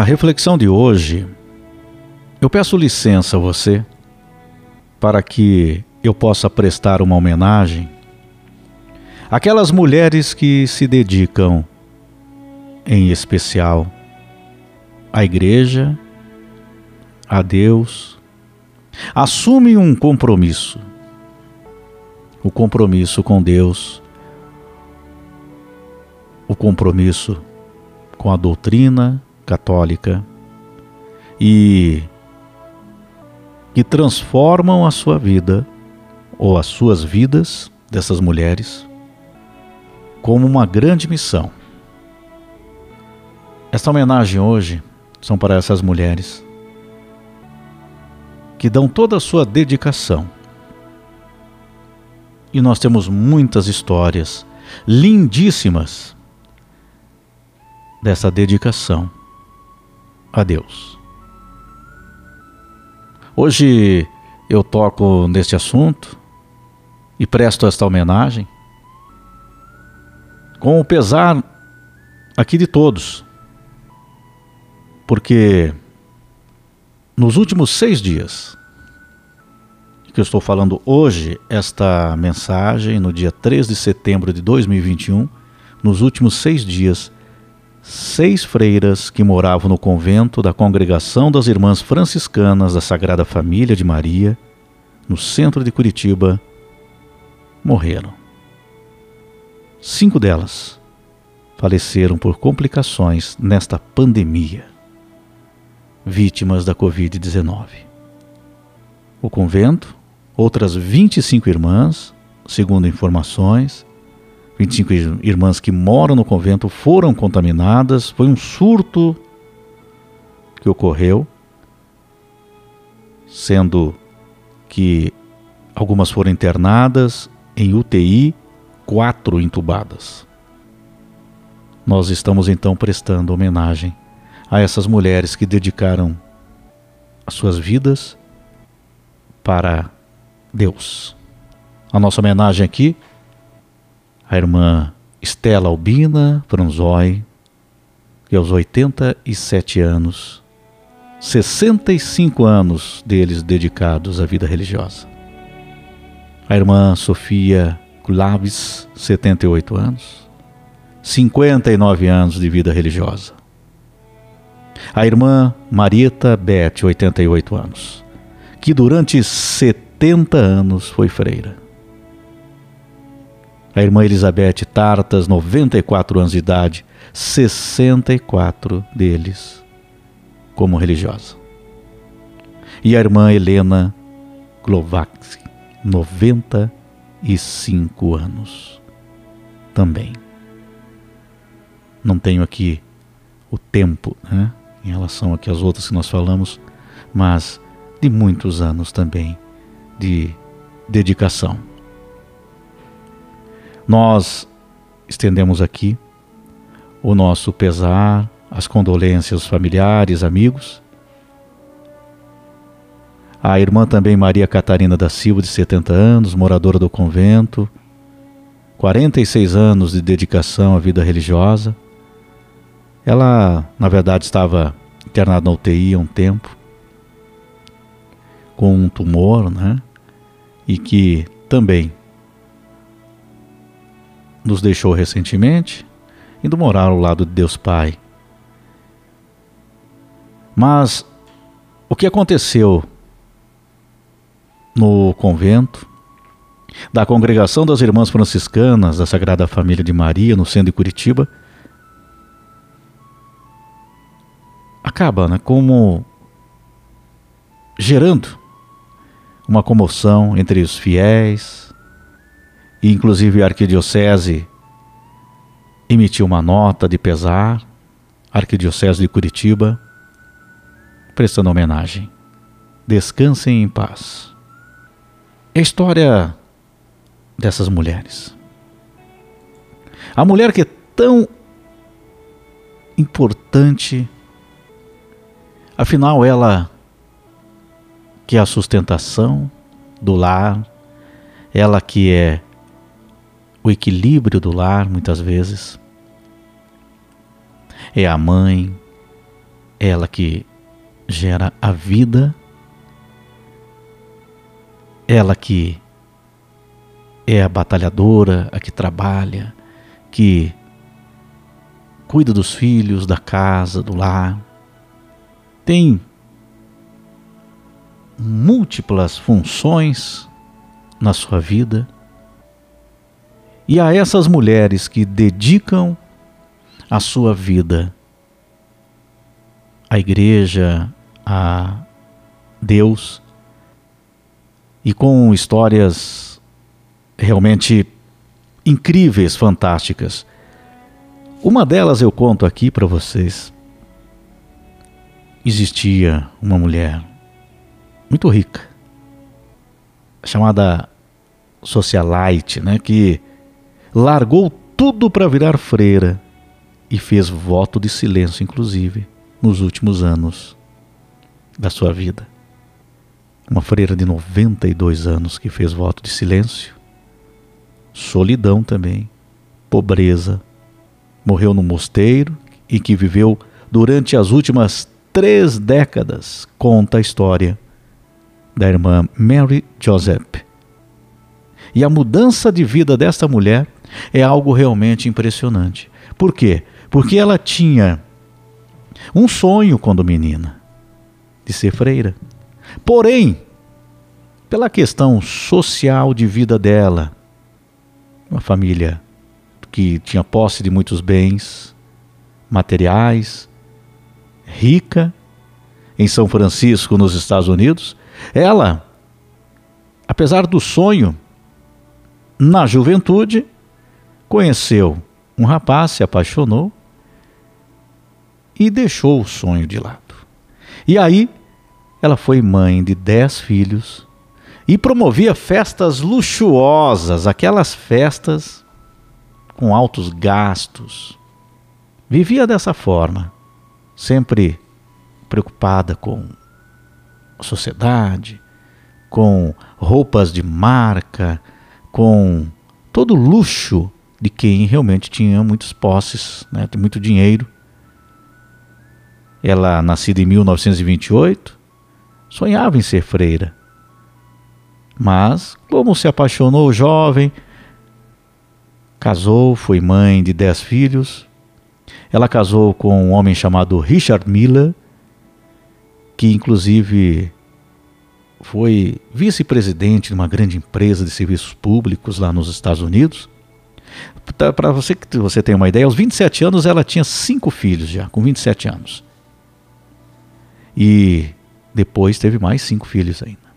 Na reflexão de hoje, eu peço licença a você para que eu possa prestar uma homenagem àquelas mulheres que se dedicam, em especial, à igreja, a Deus, assumem um compromisso, o compromisso com Deus, o compromisso com a doutrina católica e que transformam a sua vida ou as suas vidas dessas mulheres como uma grande missão. Esta homenagem hoje são para essas mulheres que dão toda a sua dedicação. E nós temos muitas histórias lindíssimas dessa dedicação a Deus. Hoje eu toco neste assunto e presto esta homenagem com o pesar aqui de todos, porque nos últimos seis dias, que eu estou falando hoje, esta mensagem, no dia 3 de setembro de 2021, nos últimos seis dias, seis freiras que moravam no convento da Congregação das Irmãs Franciscanas da Sagrada Família de Maria, no centro de Curitiba, morreram. Cinco delas faleceram por complicações nesta pandemia, vítimas da Covid-19. O convento, outras 25 irmãs, segundo informações, 25 irmãs que moram no convento foram contaminadas. Foi um surto que ocorreu, sendo que algumas foram internadas em UTI, quatro entubadas. Nós estamos então prestando homenagem a essas mulheres que dedicaram as suas vidas para Deus. A nossa homenagem aqui a irmã Estela Albina Franzói, que aos 87 anos, 65 anos deles dedicados à vida religiosa. A irmã Sofia Claves, 78 anos, 59 anos de vida religiosa. A irmã Marieta Bete, 88 anos, que durante 70 anos foi freira a irmã Elizabeth Tartas, 94 anos de idade, 64 deles como religiosa. E a irmã Helena Glovac, 95 anos também. Não tenho aqui o tempo né, em relação aqui às outras que nós falamos, mas de muitos anos também de dedicação. Nós estendemos aqui o nosso pesar, as condolências familiares, amigos. A irmã também Maria Catarina da Silva, de 70 anos, moradora do convento, 46 anos de dedicação à vida religiosa. Ela, na verdade, estava internada na UTI há um tempo, com um tumor, né? E que também nos deixou recentemente, indo morar ao lado de Deus Pai. Mas o que aconteceu no convento da Congregação das Irmãs Franciscanas da Sagrada Família de Maria, no centro de Curitiba, acaba né, como gerando uma comoção entre os fiéis, e inclusive a arquidiocese emitiu uma nota de pesar, arquidiocese de Curitiba, prestando homenagem. Descansem em paz. É a história dessas mulheres. A mulher que é tão importante, afinal, ela que é a sustentação do lar, ela que é o equilíbrio do lar, muitas vezes. É a mãe, ela que gera a vida, ela que é a batalhadora, a que trabalha, que cuida dos filhos, da casa, do lar. Tem múltiplas funções na sua vida. E a essas mulheres que dedicam a sua vida à igreja, a Deus, e com histórias realmente incríveis, fantásticas. Uma delas eu conto aqui para vocês. Existia uma mulher muito rica, chamada socialite, né, que largou tudo para virar freira e fez voto de silêncio, inclusive, nos últimos anos da sua vida. Uma freira de 92 anos que fez voto de silêncio, solidão também, pobreza, morreu no mosteiro e que viveu durante as últimas três décadas, conta a história da irmã Mary Joseph. E a mudança de vida desta mulher é algo realmente impressionante. Por quê? Porque ela tinha um sonho quando menina de ser freira. Porém, pela questão social de vida dela, uma família que tinha posse de muitos bens materiais, rica, em São Francisco, nos Estados Unidos, ela, apesar do sonho, na juventude, conheceu um rapaz, se apaixonou e deixou o sonho de lado. E aí, ela foi mãe de dez filhos e promovia festas luxuosas, aquelas festas com altos gastos. Vivia dessa forma, sempre preocupada com a sociedade, com roupas de marca, com todo luxo de quem realmente tinha muitas posses, né, muito dinheiro. Ela, nascida em 1928, sonhava em ser freira. Mas, como se apaixonou jovem, casou, foi mãe de dez filhos. Ela casou com um homem chamado Richard Miller, que inclusive foi vice-presidente de uma grande empresa de serviços públicos lá nos Estados Unidos. Para você que você tenha uma ideia, aos 27 anos ela tinha cinco filhos já, com 27 anos. E depois teve mais cinco filhos ainda.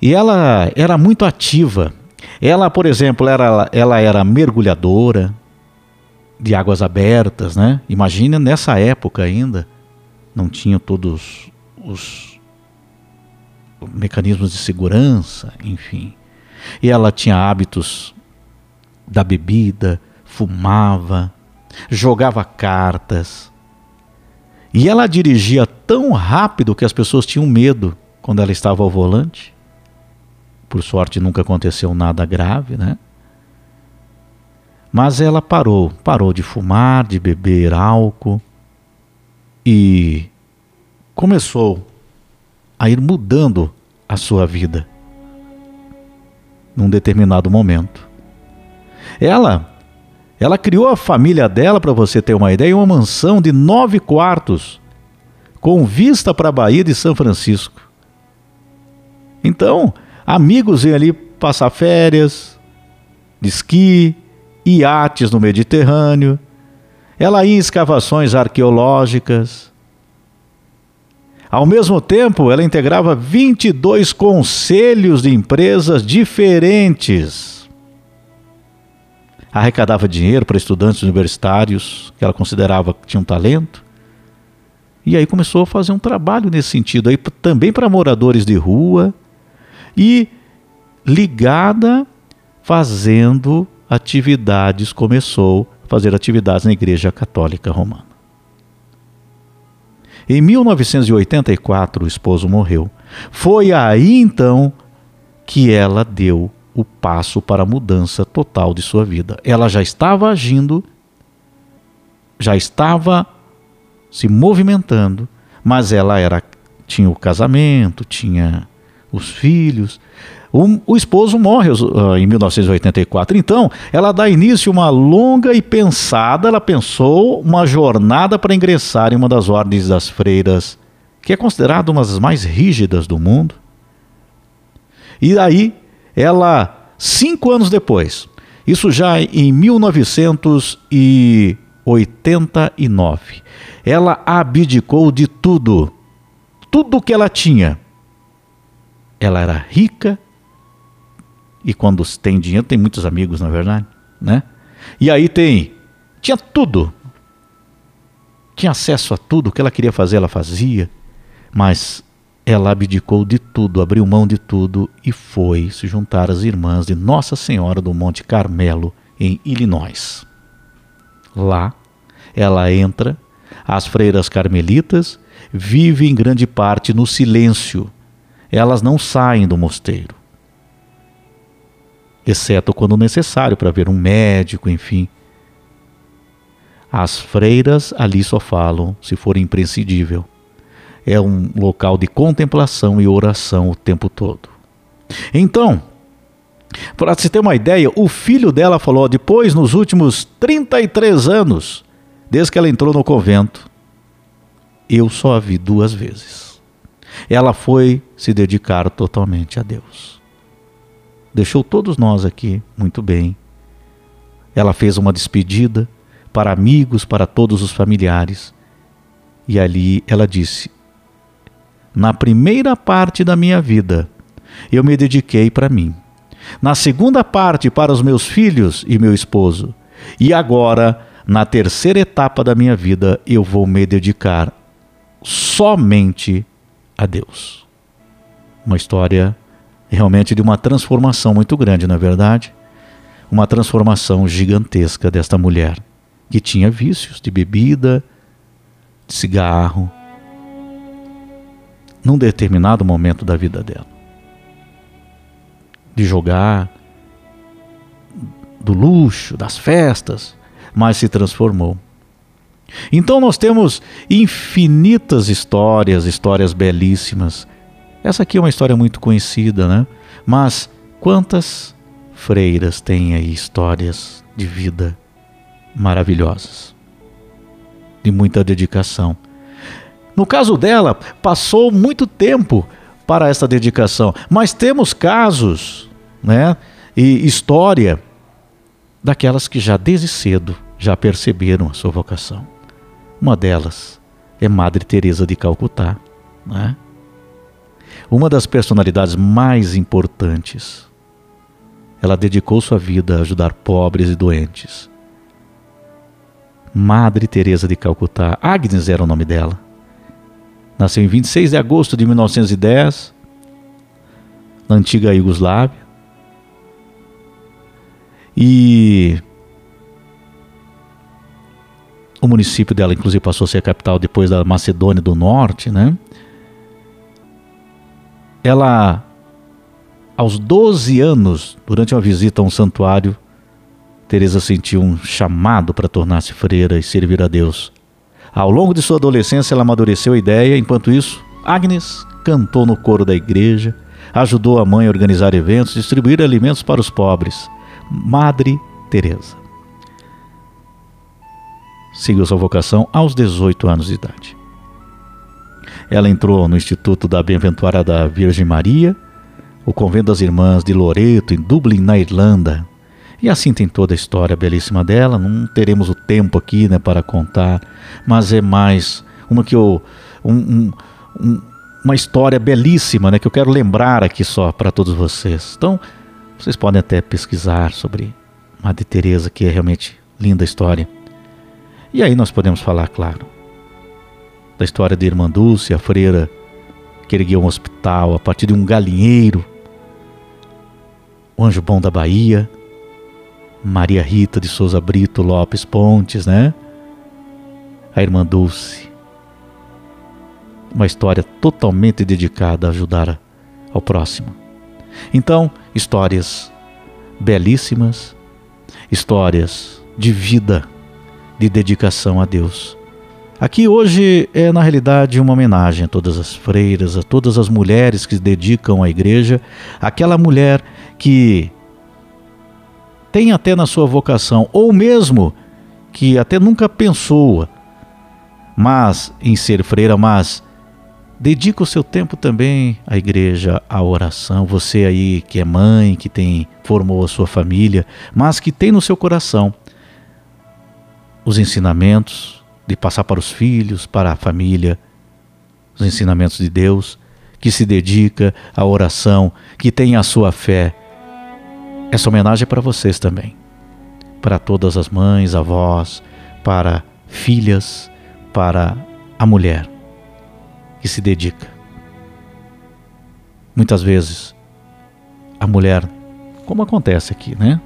E ela era muito ativa. Ela, por exemplo, era, ela era mergulhadora de águas abertas, né? Imagina nessa época ainda, não tinha todos os mecanismos de segurança, enfim. E ela tinha hábitos da bebida, fumava, jogava cartas. E ela dirigia tão rápido que as pessoas tinham medo quando ela estava ao volante. Por sorte nunca aconteceu nada grave, né? Mas ela parou, parou de fumar, de beber álcool e começou a ir mudando a sua vida num determinado momento. Ela ela criou a família dela, para você ter uma ideia, em uma mansão de nove quartos, com vista para a Baía de São Francisco. Então, amigos iam ali passar férias, de esqui, iates no Mediterrâneo. Ela ia em escavações arqueológicas, ao mesmo tempo, ela integrava 22 conselhos de empresas diferentes. Arrecadava dinheiro para estudantes universitários que ela considerava que tinham talento. E aí começou a fazer um trabalho nesse sentido, aí também para moradores de rua e ligada fazendo atividades, começou a fazer atividades na Igreja Católica Romana. Em 1984, o esposo morreu. Foi aí então que ela deu o passo para a mudança total de sua vida. Ela já estava agindo, já estava se movimentando, mas ela era tinha o casamento, tinha os filhos. O, o esposo morre uh, em 1984. Então, ela dá início a uma longa e pensada, ela pensou uma jornada para ingressar em uma das ordens das freiras, que é considerada uma das mais rígidas do mundo. E aí, ela, cinco anos depois, isso já em 1989, ela abdicou de tudo, tudo que ela tinha. Ela era rica, e quando tem dinheiro, tem muitos amigos, na é verdade, né? E aí tem, tinha tudo. Tinha acesso a tudo, o que ela queria fazer, ela fazia. Mas ela abdicou de tudo, abriu mão de tudo e foi se juntar às irmãs de Nossa Senhora do Monte Carmelo, em Illinois. Lá, ela entra, as freiras carmelitas vivem em grande parte no silêncio. Elas não saem do mosteiro exceto quando necessário para ver um médico, enfim. As freiras ali só falam se for imprescindível. É um local de contemplação e oração o tempo todo. Então, para se ter uma ideia, o filho dela falou: depois, nos últimos 33 anos, desde que ela entrou no convento, eu só a vi duas vezes. Ela foi se dedicar totalmente a Deus deixou todos nós aqui muito bem. Ela fez uma despedida para amigos, para todos os familiares. E ali ela disse: Na primeira parte da minha vida, eu me dediquei para mim. Na segunda parte, para os meus filhos e meu esposo. E agora, na terceira etapa da minha vida, eu vou me dedicar somente a Deus. Uma história realmente de uma transformação muito grande, na é verdade. Uma transformação gigantesca desta mulher que tinha vícios de bebida, de cigarro, num determinado momento da vida dela. De jogar, do luxo, das festas, mas se transformou. Então nós temos infinitas histórias, histórias belíssimas essa aqui é uma história muito conhecida, né? Mas quantas freiras têm aí histórias de vida maravilhosas, de muita dedicação. No caso dela, passou muito tempo para essa dedicação, mas temos casos, né, e história daquelas que já desde cedo já perceberam a sua vocação. Uma delas é Madre Teresa de Calcutá, né? uma das personalidades mais importantes. Ela dedicou sua vida a ajudar pobres e doentes. Madre Teresa de Calcutá, Agnes era o nome dela. Nasceu em 26 de agosto de 1910, na antiga Iugoslávia. E o município dela, inclusive, passou a ser a capital depois da Macedônia do Norte, né? ela, aos 12 anos, durante uma visita a um santuário, Teresa sentiu um chamado para tornar-se freira e servir a Deus. Ao longo de sua adolescência, ela amadureceu a ideia, enquanto isso, Agnes cantou no coro da igreja, ajudou a mãe a organizar eventos, distribuir alimentos para os pobres. Madre Teresa. Seguiu sua vocação aos 18 anos de idade. Ela entrou no Instituto da Bem-aventurada Virgem Maria, o Convento das Irmãs de Loreto, em Dublin, na Irlanda. E assim tem toda a história belíssima dela. Não teremos o tempo aqui né, para contar, mas é mais uma que eu. Um, um, um, uma história belíssima né, que eu quero lembrar aqui só para todos vocês. Então, vocês podem até pesquisar sobre Madre Teresa, que é realmente linda história. E aí nós podemos falar, claro, da história de Irmã Dulce, a freira que ergueu um hospital a partir de um galinheiro, o Anjo Bom da Bahia, Maria Rita de Souza Brito Lopes Pontes, né? A Irmã Dulce. Uma história totalmente dedicada a ajudar ao próximo. Então, histórias belíssimas, histórias de vida, de dedicação a Deus Aqui hoje é na realidade uma homenagem a todas as freiras, a todas as mulheres que se dedicam à igreja, aquela mulher que tem até na sua vocação, ou mesmo que até nunca pensou mas em ser freira, mas dedica o seu tempo também à igreja, à oração. Você aí que é mãe, que tem formou a sua família, mas que tem no seu coração os ensinamentos de passar para os filhos, para a família, os ensinamentos de Deus, que se dedica à oração, que tem a sua fé. Essa homenagem é para vocês também. Para todas as mães, avós, para filhas, para a mulher que se dedica. Muitas vezes a mulher, como acontece aqui, né?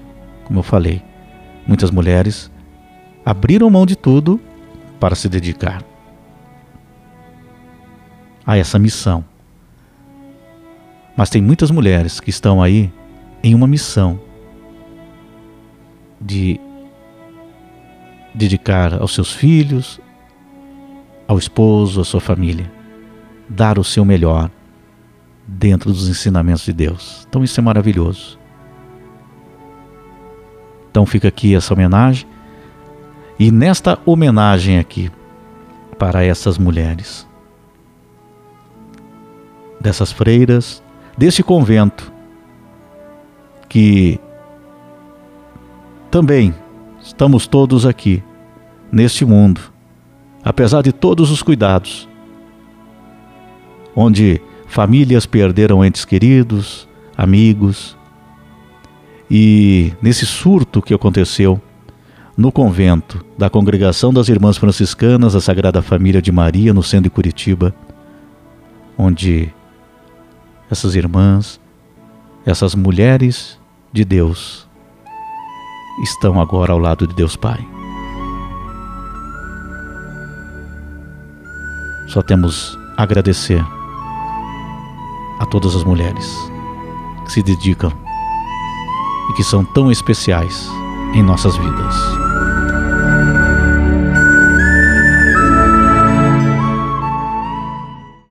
Como eu falei, muitas mulheres abriram mão de tudo para se dedicar a essa missão. Mas tem muitas mulheres que estão aí em uma missão de dedicar aos seus filhos, ao esposo, à sua família, dar o seu melhor dentro dos ensinamentos de Deus. Então isso é maravilhoso. Então fica aqui essa homenagem. E nesta homenagem aqui para essas mulheres, dessas freiras, desse convento que também estamos todos aqui neste mundo apesar de todos os cuidados, onde famílias perderam entes queridos, amigos, e nesse surto que aconteceu no convento da Congregação das Irmãs Franciscanas da Sagrada Família de Maria, no centro de Curitiba, onde essas irmãs, essas mulheres de Deus, estão agora ao lado de Deus Pai. Só temos a agradecer a todas as mulheres que se dedicam e que são tão especiais em nossas vidas.